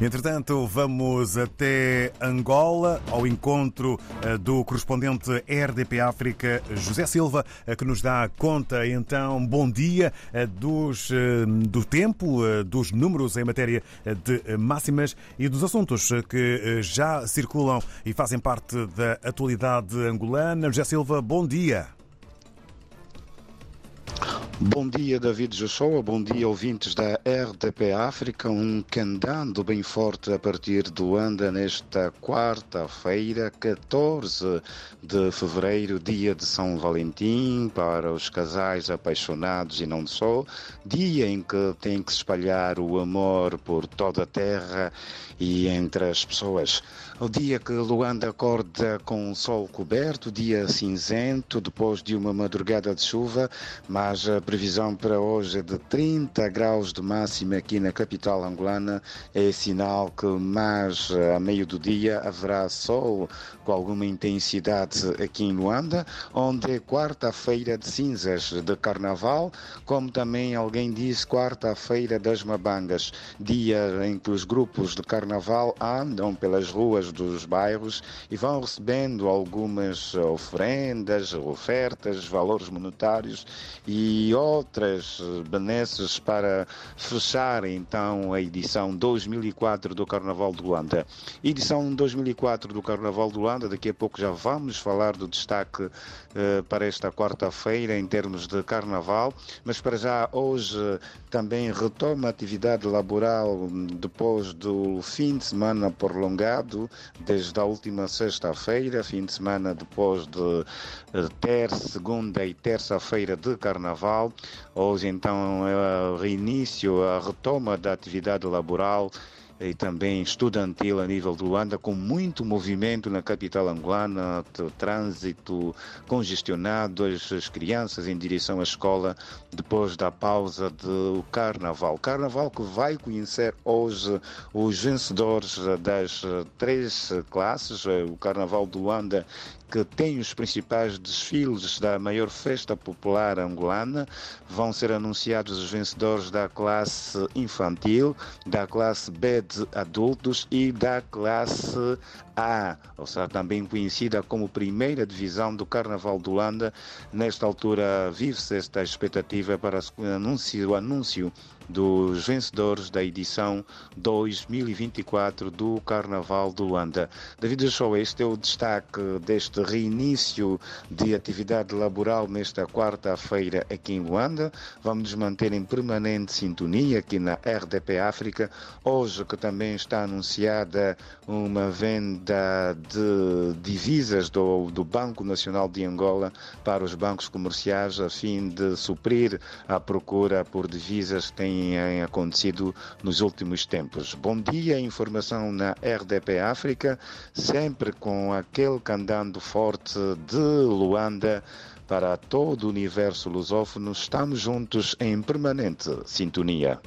Entretanto, vamos até Angola, ao encontro eh, do correspondente RDP África, José Silva, eh, que nos dá conta, então, bom dia, eh, dos, do tempo, dos números em matéria de máximas e dos assuntos que já circulam e fazem parte da atualidade angolana. José Silva, bom dia. Bom dia, David Joshua. Bom dia, ouvintes da RDP África. Um candando bem forte a partir do Luanda nesta quarta-feira, 14 de fevereiro, dia de São Valentim, para os casais apaixonados e não só. Dia em que tem que se espalhar o amor por toda a terra e entre as pessoas. O dia que Luanda acorda com o sol coberto, dia cinzento, depois de uma madrugada de chuva, mas a previsão para hoje é de 30 graus de máxima aqui na capital angolana. É sinal que mais a meio do dia haverá sol com alguma intensidade aqui em Luanda, onde é quarta-feira de cinzas de carnaval, como também alguém disse, quarta-feira das mabangas, dia em que os grupos de carnaval andam pelas ruas dos bairros e vão recebendo algumas ofrendas, ofertas, valores monetários e outras benesses para fechar então a edição 2004 do Carnaval de Luanda. Edição 2004 do Carnaval de Luanda, daqui a pouco já vamos falar do destaque eh, para esta quarta-feira em termos de Carnaval, mas para já hoje também retoma a atividade laboral depois do fim de semana prolongado desde a última sexta-feira, fim de semana depois de eh, ter segunda e terça-feira de carnaval. Hoje, então, é o reinício, a retoma da atividade laboral e também estudantil a nível de Luanda, com muito movimento na capital angolana, trânsito congestionado, as, as crianças em direção à escola depois da pausa do Carnaval. Carnaval que vai conhecer hoje os vencedores das três classes, o Carnaval de Luanda que tem os principais desfiles da maior festa popular angolana. Vão ser anunciados os vencedores da classe infantil, da classe B de adultos e da classe A, ou seja, também conhecida como primeira divisão do Carnaval de Holanda. Nesta altura vive-se esta expectativa para o anúncio, o anúncio dos vencedores da edição 2024 do Carnaval de Luanda. David Show, este é o destaque deste reinício de atividade laboral nesta quarta-feira aqui em Luanda. Vamos nos manter em permanente sintonia aqui na RDP África. Hoje que também está anunciada uma venda de divisas do, do Banco Nacional de Angola para os bancos comerciais a fim de suprir a procura por divisas que têm acontecido nos últimos tempos. Bom dia, informação na RDP África, sempre com aquele candando forte de Luanda para todo o universo lusófono. Estamos juntos em permanente sintonia.